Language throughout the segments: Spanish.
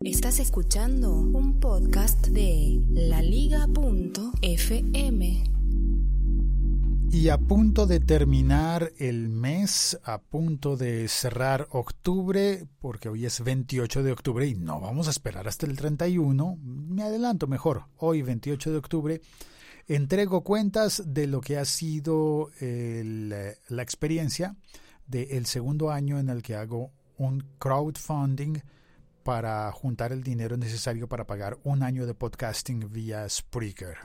Estás escuchando un podcast de laliga.fm. Y a punto de terminar el mes, a punto de cerrar octubre, porque hoy es 28 de octubre y no vamos a esperar hasta el 31, me adelanto mejor, hoy 28 de octubre, entrego cuentas de lo que ha sido la experiencia del segundo año en el que hago un crowdfunding para juntar el dinero necesario para pagar un año de podcasting vía Spreaker.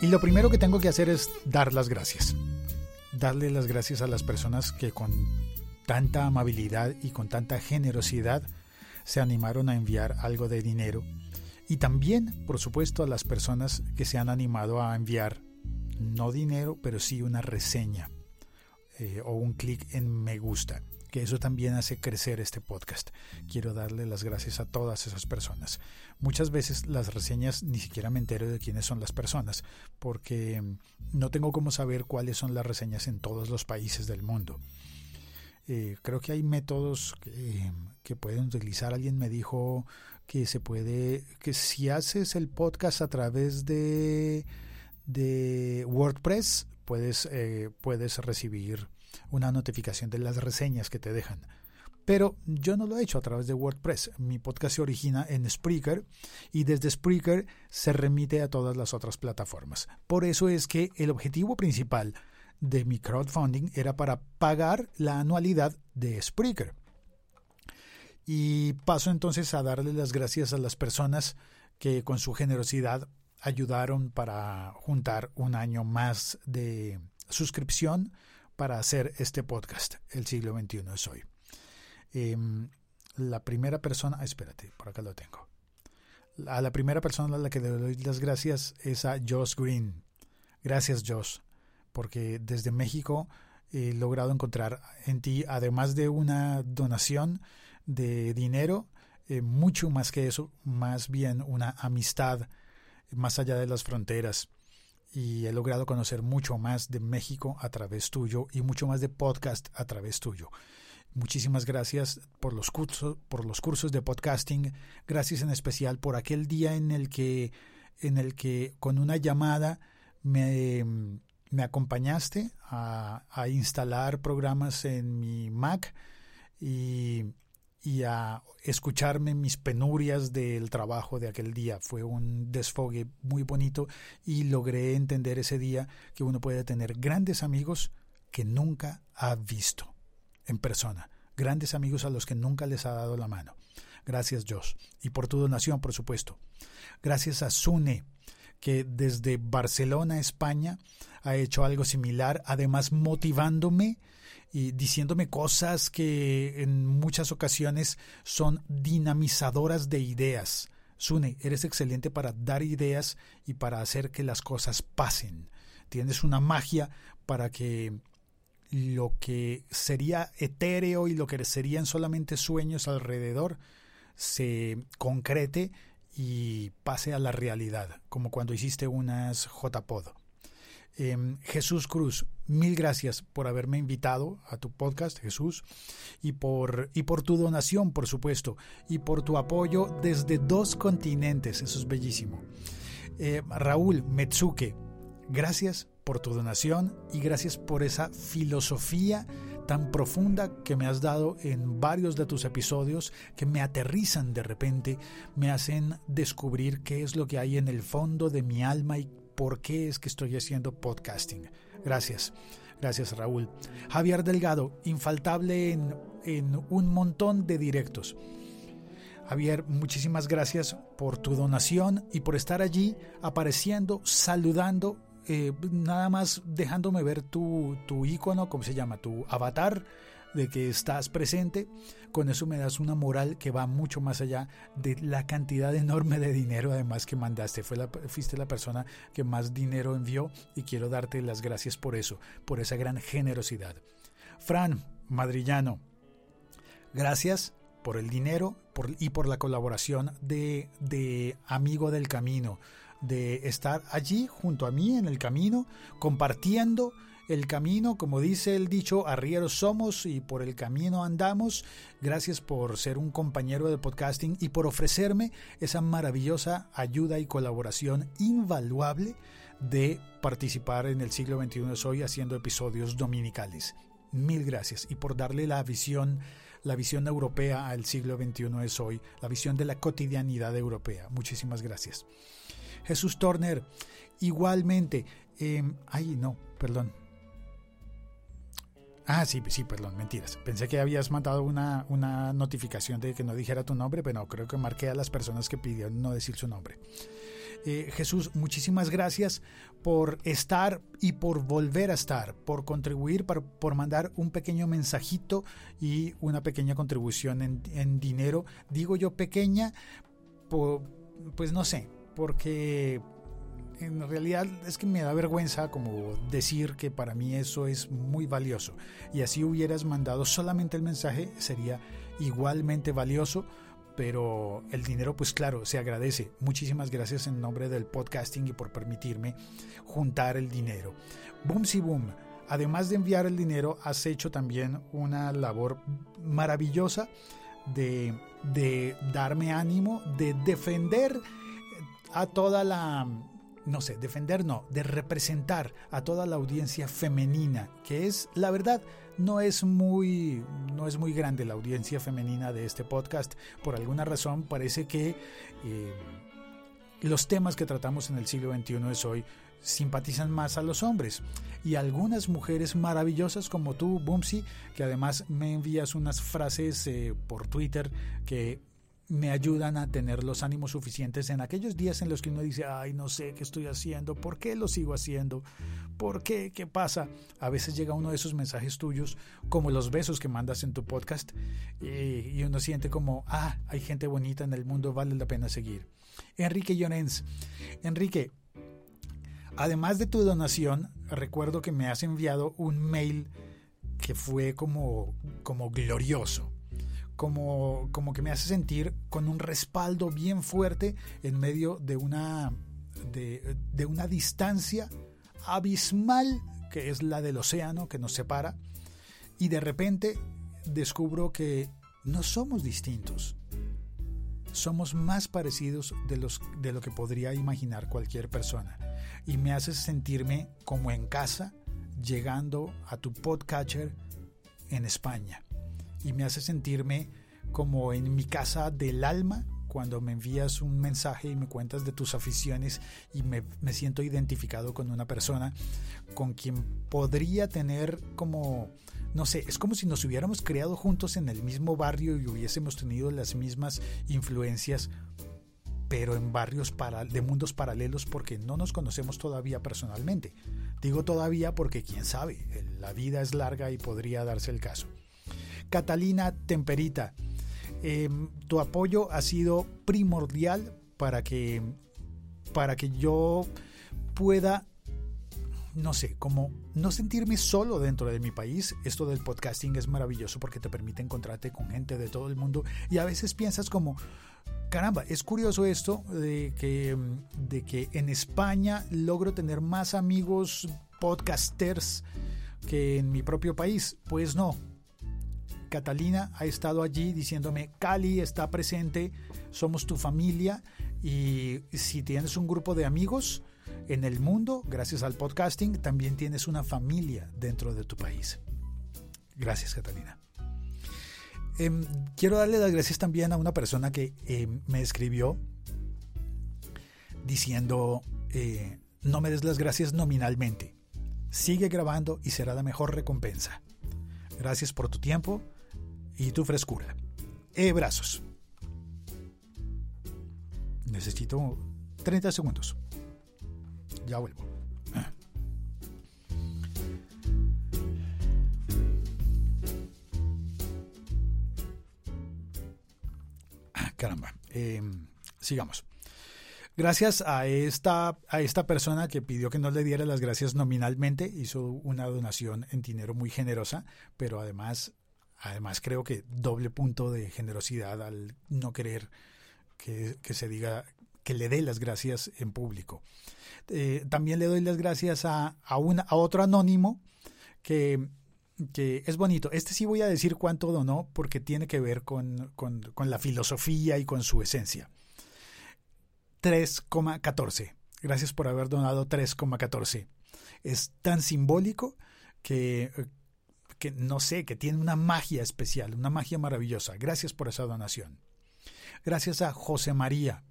Y lo primero que tengo que hacer es dar las gracias. Darle las gracias a las personas que con tanta amabilidad y con tanta generosidad se animaron a enviar algo de dinero. Y también, por supuesto, a las personas que se han animado a enviar no dinero, pero sí una reseña eh, o un clic en me gusta, que eso también hace crecer este podcast. Quiero darle las gracias a todas esas personas. Muchas veces las reseñas ni siquiera me entero de quiénes son las personas, porque no tengo cómo saber cuáles son las reseñas en todos los países del mundo. Eh, creo que hay métodos que, que, pueden utilizar. Alguien me dijo que se puede, que si haces el podcast a través de, de WordPress, puedes, eh, puedes recibir una notificación de las reseñas que te dejan. Pero yo no lo he hecho a través de WordPress. Mi podcast se origina en Spreaker y desde Spreaker se remite a todas las otras plataformas. Por eso es que el objetivo principal de mi crowdfunding era para pagar la anualidad de Spreaker. Y paso entonces a darle las gracias a las personas que con su generosidad ayudaron para juntar un año más de suscripción para hacer este podcast, El siglo XXI es hoy. Em, la primera persona, espérate, por acá lo tengo. A la primera persona a la que le doy las gracias es a Josh Green. Gracias Josh, porque desde México he logrado encontrar en ti, además de una donación de dinero, eh, mucho más que eso, más bien una amistad más allá de las fronteras. Y he logrado conocer mucho más de México a través tuyo y mucho más de podcast a través tuyo. Muchísimas gracias por los cursos, por los cursos de podcasting. Gracias en especial por aquel día en el que, en el que con una llamada me, me acompañaste a, a instalar programas en mi Mac y y a escucharme mis penurias del trabajo de aquel día. Fue un desfogue muy bonito y logré entender ese día que uno puede tener grandes amigos que nunca ha visto en persona, grandes amigos a los que nunca les ha dado la mano. Gracias Josh y por tu donación, por supuesto. Gracias a Sune, que desde Barcelona, España, ha hecho algo similar, además motivándome y diciéndome cosas que en muchas ocasiones son dinamizadoras de ideas. Sune, eres excelente para dar ideas y para hacer que las cosas pasen. Tienes una magia para que lo que sería etéreo y lo que serían solamente sueños alrededor se concrete y pase a la realidad, como cuando hiciste unas JPod. Em, Jesús Cruz, mil gracias por haberme invitado a tu podcast, Jesús, y por, y por tu donación, por supuesto, y por tu apoyo desde dos continentes, eso es bellísimo. Eh, Raúl Metsuke, gracias por tu donación y gracias por esa filosofía tan profunda que me has dado en varios de tus episodios que me aterrizan de repente, me hacen descubrir qué es lo que hay en el fondo de mi alma y por qué es que estoy haciendo podcasting. Gracias. Gracias Raúl. Javier Delgado, infaltable en, en un montón de directos. Javier, muchísimas gracias por tu donación y por estar allí apareciendo, saludando, eh, nada más dejándome ver tu, tu icono, ¿cómo se llama? Tu avatar de que estás presente, con eso me das una moral que va mucho más allá de la cantidad enorme de dinero además que mandaste. Fue la, fuiste la persona que más dinero envió y quiero darte las gracias por eso, por esa gran generosidad. Fran, madrillano, gracias por el dinero y por la colaboración de, de Amigo del Camino, de estar allí junto a mí en el camino, compartiendo el camino, como dice el dicho, arrieros somos y por el camino andamos. Gracias por ser un compañero de podcasting y por ofrecerme esa maravillosa ayuda y colaboración invaluable de participar en el siglo XXI hoy haciendo episodios dominicales. Mil gracias y por darle la visión la visión europea al siglo XXI es hoy, la visión de la cotidianidad europea. Muchísimas gracias. Jesús Turner, igualmente, eh, ay no, perdón, Ah, sí, sí, perdón, mentiras. Pensé que habías mandado una, una notificación de que no dijera tu nombre, pero no, creo que marqué a las personas que pidieron no decir su nombre. Eh, Jesús, muchísimas gracias por estar y por volver a estar, por contribuir, por, por mandar un pequeño mensajito y una pequeña contribución en, en dinero. Digo yo pequeña, pues no sé, porque en realidad es que me da vergüenza como decir que para mí eso es muy valioso. Y así hubieras mandado solamente el mensaje, sería igualmente valioso. Pero el dinero, pues claro, se agradece. Muchísimas gracias en nombre del podcasting y por permitirme juntar el dinero. Boom si boom. Además de enviar el dinero, has hecho también una labor maravillosa de, de darme ánimo, de defender a toda la no sé, defender no, de representar a toda la audiencia femenina, que es, la verdad, no es muy, no es muy grande la audiencia femenina de este podcast. Por alguna razón parece que eh, los temas que tratamos en el siglo XXI de hoy simpatizan más a los hombres. Y algunas mujeres maravillosas como tú, Bumsy, que además me envías unas frases eh, por Twitter que me ayudan a tener los ánimos suficientes en aquellos días en los que uno dice, ay, no sé qué estoy haciendo, por qué lo sigo haciendo, por qué, qué pasa. A veces llega uno de esos mensajes tuyos, como los besos que mandas en tu podcast, y, uno siente como, ah, hay gente bonita en el mundo, vale la pena seguir. Enrique Llorens, Enrique, además de tu donación, recuerdo que me has enviado un mail que fue como, como glorioso como, como que me hace sentir con un respaldo bien fuerte en medio de una, de, de una distancia abismal que es la del océano que nos separa y de repente descubro que no somos distintos. Somos más parecidos de, los, de lo que podría imaginar cualquier persona. Y me hace sentirme como en casa llegando a tu podcatcher en España y me hace sentirme como en mi casa del alma cuando me envías un mensaje y me cuentas de tus aficiones y me, siento identificado con una persona con quien podría tener como, no sé, es como si nos hubiéramos creado juntos en el mismo barrio y hubiésemos tenido las mismas influencias, pero en barrios para, de mundos paralelos porque no nos conocemos todavía personalmente. Digo todavía porque quién sabe, la vida es larga y podría darse el caso. Catalina Temperita, em, tu apoyo ha sido primordial para que, para que yo pueda no sé, como no sentirme solo dentro de mi país. Esto del podcasting es maravilloso porque te permite encontrarte con gente de todo el mundo y a veces piensas como, caramba, es curioso esto de que, de que en España logro tener más amigos podcasters que en mi propio país. Pues no, Catalina ha estado allí diciéndome, Cali está presente, somos tu familia y si tienes un grupo de amigos en el mundo, gracias al podcasting, también tienes una familia dentro de tu país. Gracias, Catalina. Em, quiero darle las gracias también a una persona que em, me escribió diciendo, eh, no me des las gracias nominalmente. Sigue grabando y será la mejor recompensa. Gracias por tu tiempo y tu frescura. E brazos. Necesito 30 segundos. Ya vuelvo. Ah, caramba. Em, sigamos. Gracias a esta, a esta persona que pidió que no le diera las gracias nominalmente, hizo una donación en dinero muy generosa, pero además Además, creo que doble punto de generosidad al no querer que, se diga que le dé las gracias en público. Eh, también le doy las gracias a, a, a otro anónimo que, que, es bonito. Este sí voy a decir cuánto donó porque tiene que ver con, con, con la filosofía y con su esencia. 3,14. Gracias por haber donado 3,14. Es tan simbólico que, que no sé, que tiene una magia especial, una magia maravillosa. Gracias por esa donación. Gracias a José María.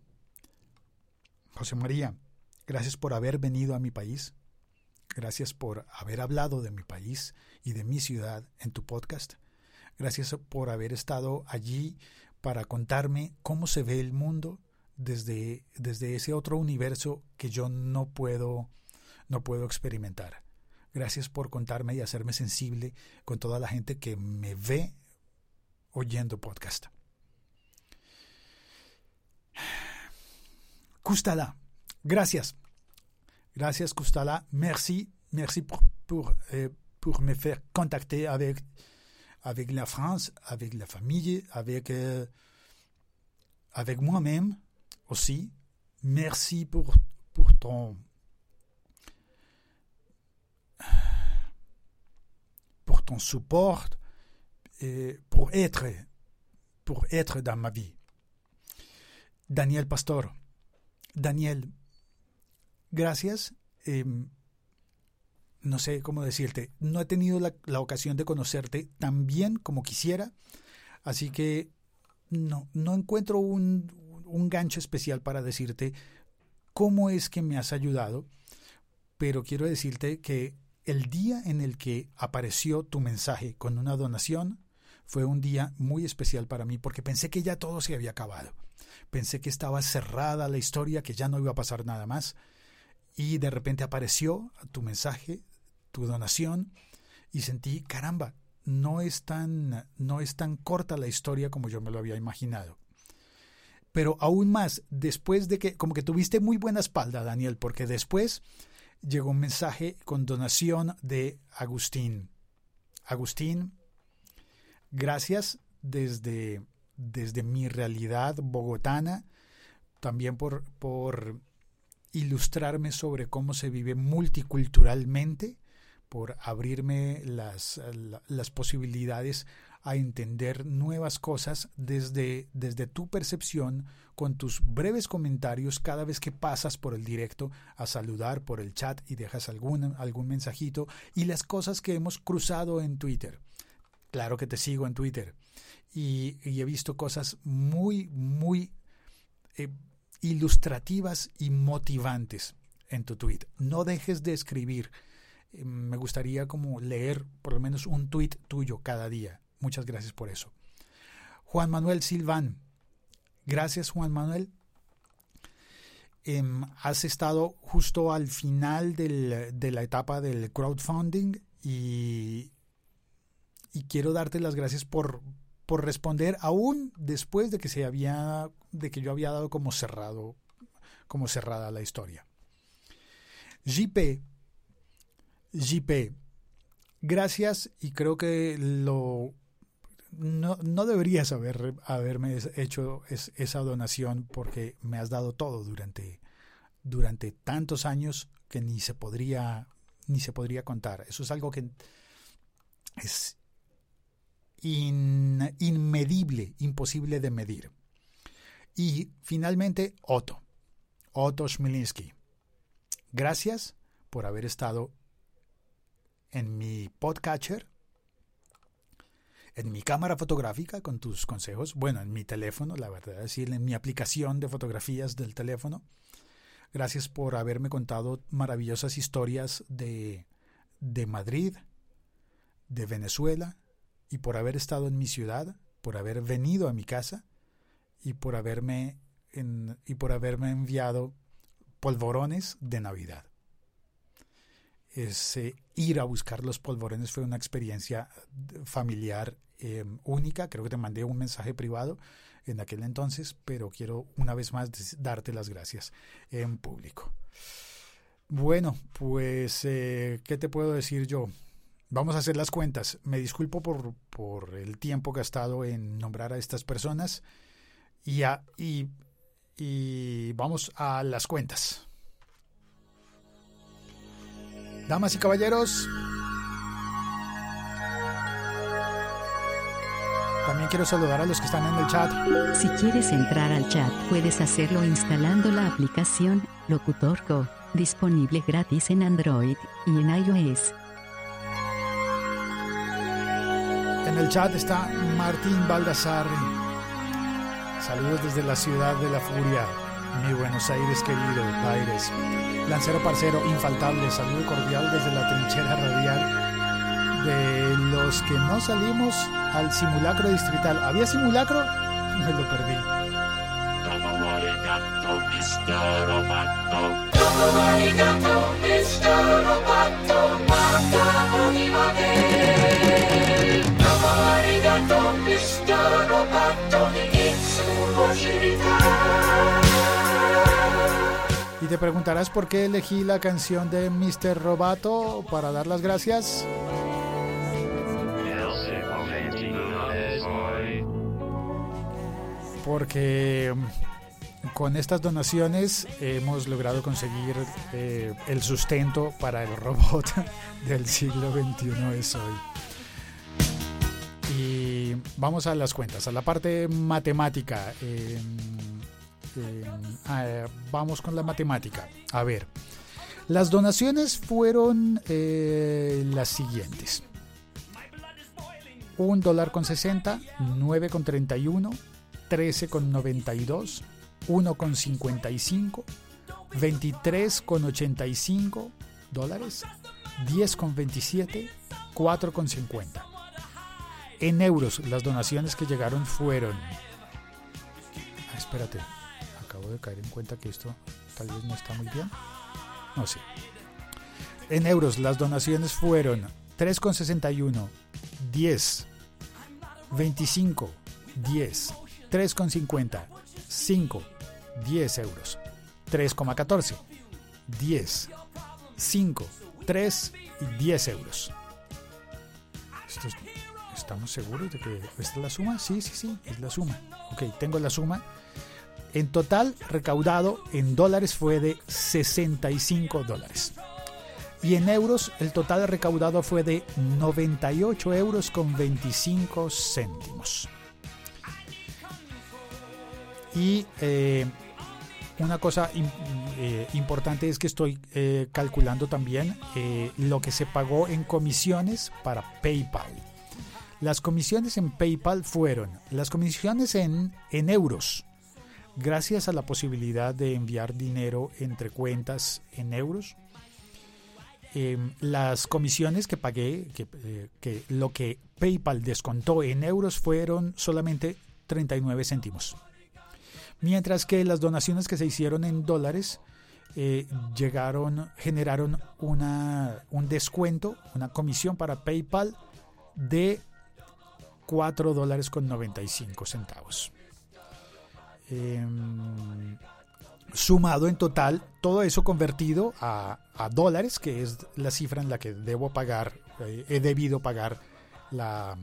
José María, gracias por haber venido a mi país. Gracias por haber hablado de mi país y de mi ciudad en tu podcast. Gracias por haber estado allí para contarme cómo se ve el mundo desde, desde ese otro universo que yo no puedo, no puedo experimentar. Gracias por contarme y hacerme sensible con toda la gente que me ve oyendo podcast. Custala, gracias. Gracias Custala, merci, merci pour, pour, pour me faire contacter avec, avec la France, avec la famille, avec, euh, avec moi-même aussi. Merci pour, pour ton ton support et pour être pour être dans ma vie. Daniel Pastor. Daniel, gracias. Eh, no sé cómo decirte, no he tenido la, la, ocasión de conocerte tan bien como quisiera, así que no, no encuentro un, un gancho especial para decirte cómo es que me has ayudado, pero quiero decirte que el día en el que apareció tu mensaje con una donación fue un día muy especial para mí porque pensé que ya todo se había acabado. Pensé que estaba cerrada la historia, que ya no iba a pasar nada más. Y de repente apareció tu mensaje, tu donación, y sentí, caramba, no es tan, no es tan corta la historia como yo me lo había imaginado. Pero aún más, después de que, como que tuviste muy buena espalda, Daniel, porque después llegó un mensaje con donación de Agustín. Agustín, gracias desde, desde mi realidad bogotana, también por, por ilustrarme sobre cómo se vive multiculturalmente, por abrirme las, las posibilidades a entender nuevas cosas desde, desde tu percepción, con tus breves comentarios cada vez que pasas por el directo a saludar por el chat y dejas algún, algún mensajito y las cosas que hemos cruzado en Twitter. Claro que te sigo en Twitter y, he visto cosas muy, muy eh, ilustrativas y motivantes en tu tweet. No dejes de escribir. Eh, me gustaría como leer por lo menos un tweet tuyo cada día. Muchas gracias por eso. Juan Manuel Silván. Gracias, Juan Manuel. Eh, has estado justo al final del, de la etapa del crowdfunding y, y quiero darte las gracias por, por responder aún después de que se había de que yo había dado como cerrado como cerrada la historia. JP JP gracias y creo que lo no, no deberías haber, haberme hecho es, esa donación porque me has dado todo durante, durante tantos años que ni se podría ni se podría contar. Eso es algo que es in, inmedible, imposible de medir. Y finalmente, Otto, Otto Schmilinski. Gracias por haber estado en mi podcatcher en mi cámara fotográfica con tus consejos, bueno, en mi teléfono, la verdad es decir, en mi aplicación de fotografías del teléfono. Gracias por haberme contado maravillosas historias de, de Madrid, de Venezuela, y por haber estado en mi ciudad, por haber venido a mi casa y por haberme, y por haberme enviado polvorones de Navidad. Ese ir a buscar los polvorones fue una experiencia familiar eh, única. Creo que te mandé un mensaje privado en aquel entonces, pero quiero una vez más darte las gracias en público. Bueno, pues, eh, ¿qué te puedo decir yo? Vamos a hacer las cuentas. Me disculpo por, por el tiempo gastado en nombrar a estas personas y, a, y vamos a las cuentas. Damas y caballeros, también quiero saludar a los que están en el chat. Si quieres entrar al chat, puedes hacerlo instalando la aplicación Locutor disponible gratis en Android y en iOS. En el chat está Martín Baldassarri. Saludos desde la ciudad de la furia, mi Buenos Aires querido, Aires. Lancero parcero, infaltable, saludo cordial desde la trinchera radial de los que no salimos al simulacro distrital. ¿Había simulacro? Me lo perdí. Y te preguntarás por qué elegí la canción de Mr. Robato para dar las gracias. Porque mm, con estas donaciones hemos logrado conseguir eh, el sustento para el robot del siglo XXI es hoy. Y vamos a las cuentas, a la parte matemática. Eh, eh, vamos con la matemática. A ver, las donaciones fueron eh, las siguientes. Un dólar con 60, 9 con 31, 13 con 92, 1 con 55, 23 con 85 dólares, 10 con 27, 4 con 50. En euros, las donaciones que llegaron fueron... Ah, espérate, acabo de caer en cuenta que esto tal vez no está muy bien. No sé. En euros, las donaciones fueron 3,61, 10, 25, 10, 3,50, 5, 10 euros, 3,14, 10, 5, 3 y 10 euros. ¿Estamos seguros de que esta es la suma? Sí, sí, sí, es la suma. Ok, tengo la suma. En total, recaudado en dólares fue de 65 dólares. Y en euros, el total recaudado fue de 98 euros con 25 céntimos. Y eh, una cosa eh, importante es que estoy eh, calculando también lo que se pagó en comisiones para PayPal. Las comisiones en PayPal fueron las comisiones en, en euros, gracias a la posibilidad de enviar dinero entre cuentas en euros. Em, las comisiones que pagué, que, que, lo que PayPal descontó en euros fueron solamente 39 céntimos. Mientras que las donaciones que se hicieron en dólares eh, llegaron, generaron una, un descuento, una comisión para PayPal de 4 dólares con 95 centavos. Em, sumado en total, todo eso convertido a, dólares, que es la cifra en la que debo pagar, eh, he debido pagar la,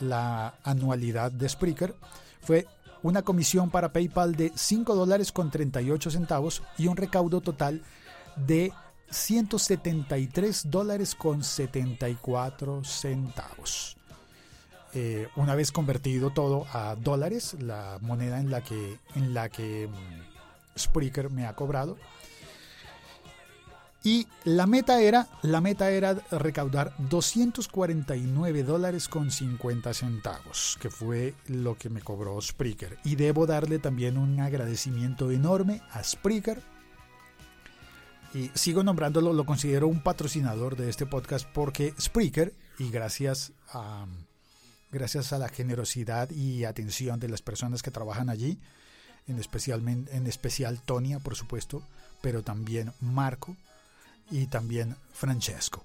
la anualidad de Spreaker, fue una comisión para PayPal de 5 dólares con 38 centavos y un recaudo total de 173 dólares con 74 centavos. Eh, una vez convertido todo a dólares, la moneda en la que, en la que mm, Spreaker me ha cobrado. Y la meta era, la meta era recaudar 249 dólares con 50 centavos, que fue lo que me cobró Spreaker. Y debo darle también un agradecimiento enorme a Spreaker. Y sigo nombrándolo, lo considero un patrocinador de este podcast porque Spreaker, y gracias a, gracias a la generosidad y atención de las personas que trabajan allí, en, especialmente, en especial Tonia, por supuesto, pero también Marco y también Francesco.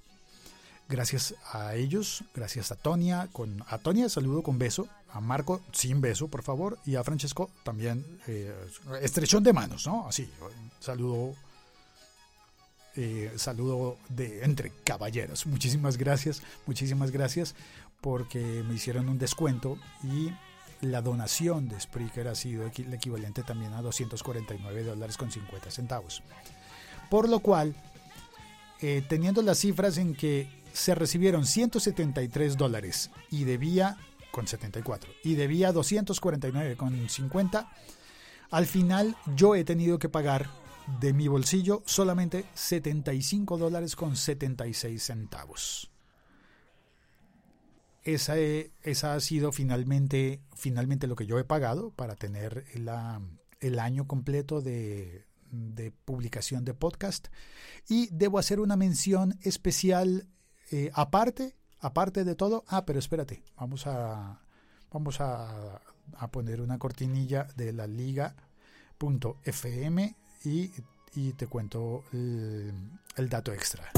Gracias a ellos, gracias a Tonia, con a Tonia saludo con beso, a Marco sin beso, por favor, y a Francesco también eh, estrechón de manos, ¿no? Así, saludo eh, saludo de entre caballeros. Muchísimas gracias, muchísimas gracias porque me hicieron un descuento y la donación de Spreaker ha sido el equivalente también a 249 dólares con 50 centavos. Por lo cual, eh, teniendo las cifras en que se recibieron 173 dólares y debía con 74 y debía 249 con 50, al final yo he tenido que pagar de mi bolsillo solamente 75 dólares con 76 centavos. Esa, esa, ha sido finalmente, finalmente lo que yo he pagado para tener el año completo de, de, publicación de podcast. Y debo hacer una mención especial eh, aparte, aparte de todo. Ah, pero espérate, vamos a, vamos a, a poner una cortinilla de la liga.fm y, y te cuento el, el dato extra.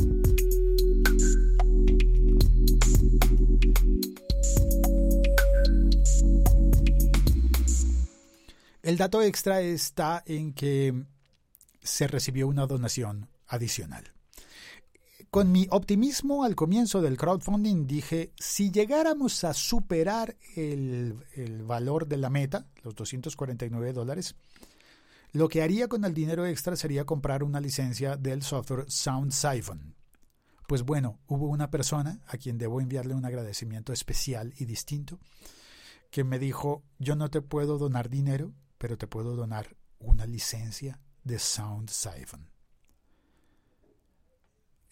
El dato extra está en que se recibió una donación adicional. Con mi optimismo al comienzo del crowdfunding dije, si llegáramos a superar el, valor de la meta, los 249 dólares, lo que haría con el dinero extra sería comprar una licencia del software Sound Siphon. Pues bueno, hubo una persona a quien debo enviarle un agradecimiento especial y distinto, que me dijo, yo no te puedo donar dinero, pero te puedo donar una licencia de Sound Siphon.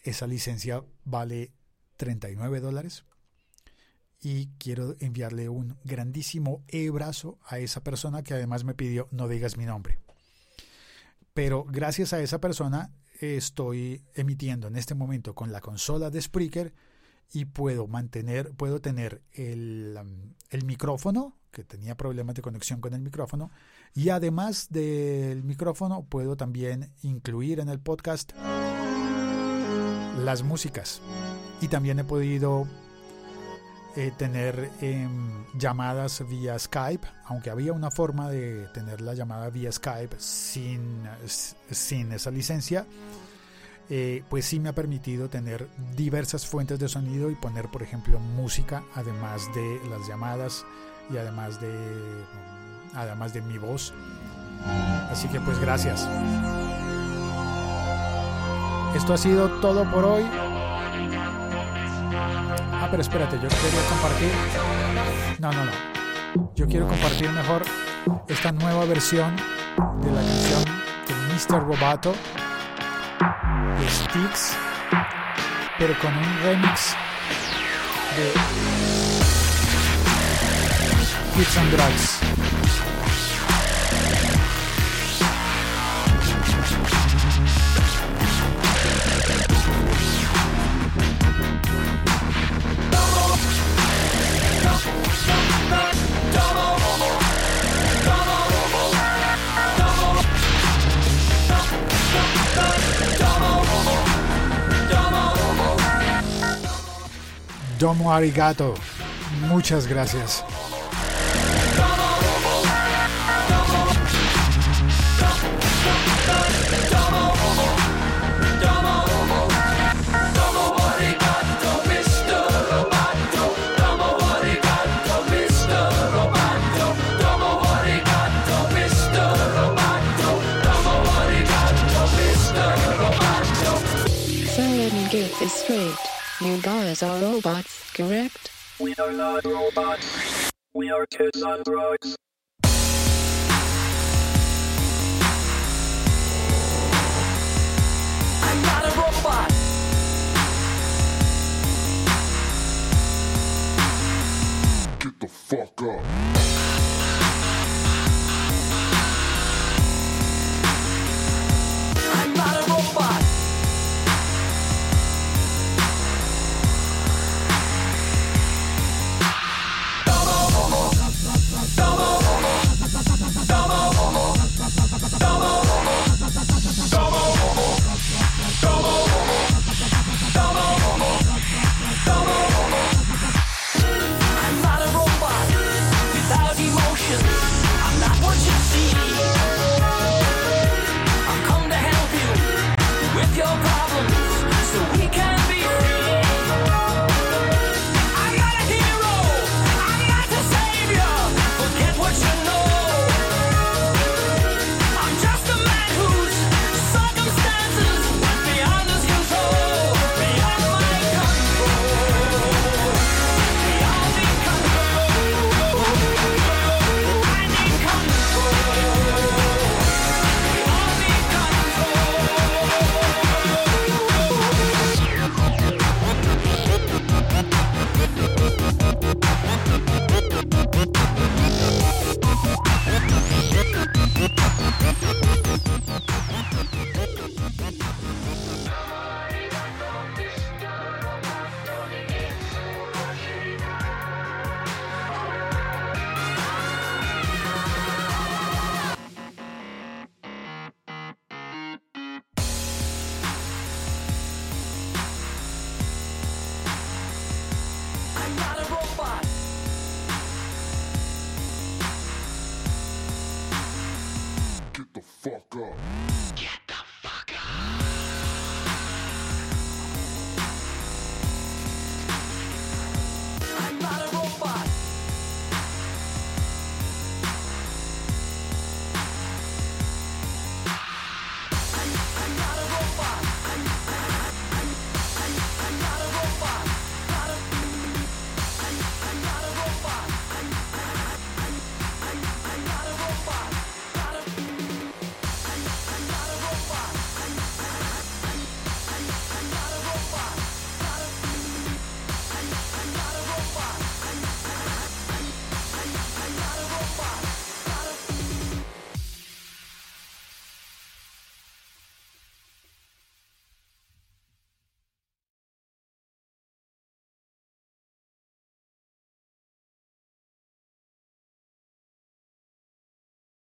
Esa licencia vale 39 dólares y quiero enviarle un grandísimo e-brazo a esa persona que además me pidió no digas mi nombre. Pero gracias a esa persona estoy emitiendo en este momento con la consola de Spreaker y puedo mantener, puedo tener el, um, el micrófono, que tenía problemas de conexión con el micrófono, y además del micrófono puedo también incluir en el podcast las músicas. Y también he podido eh, tener em, llamadas vía Skype, aunque había una forma de tener la llamada vía Skype sin, sin esa licencia. Eh, pues sí me ha permitido tener diversas fuentes de sonido y poner, por ejemplo, música, además de las llamadas y además de además de mi voz. Así que pues gracias. Esto ha sido todo por hoy. Ah, pero espérate, yo quería compartir. No, no, no. Yo quiero compartir mejor esta nueva versión de la canción de Mr. Robato de Sticks, pero con un remix de Kids. Domo arigato. Muchas gracias. Get this straight. You guys are robots, correct? We are not robots. We are kids on drugs. I'm not a robot. Get the fuck up. I'm not a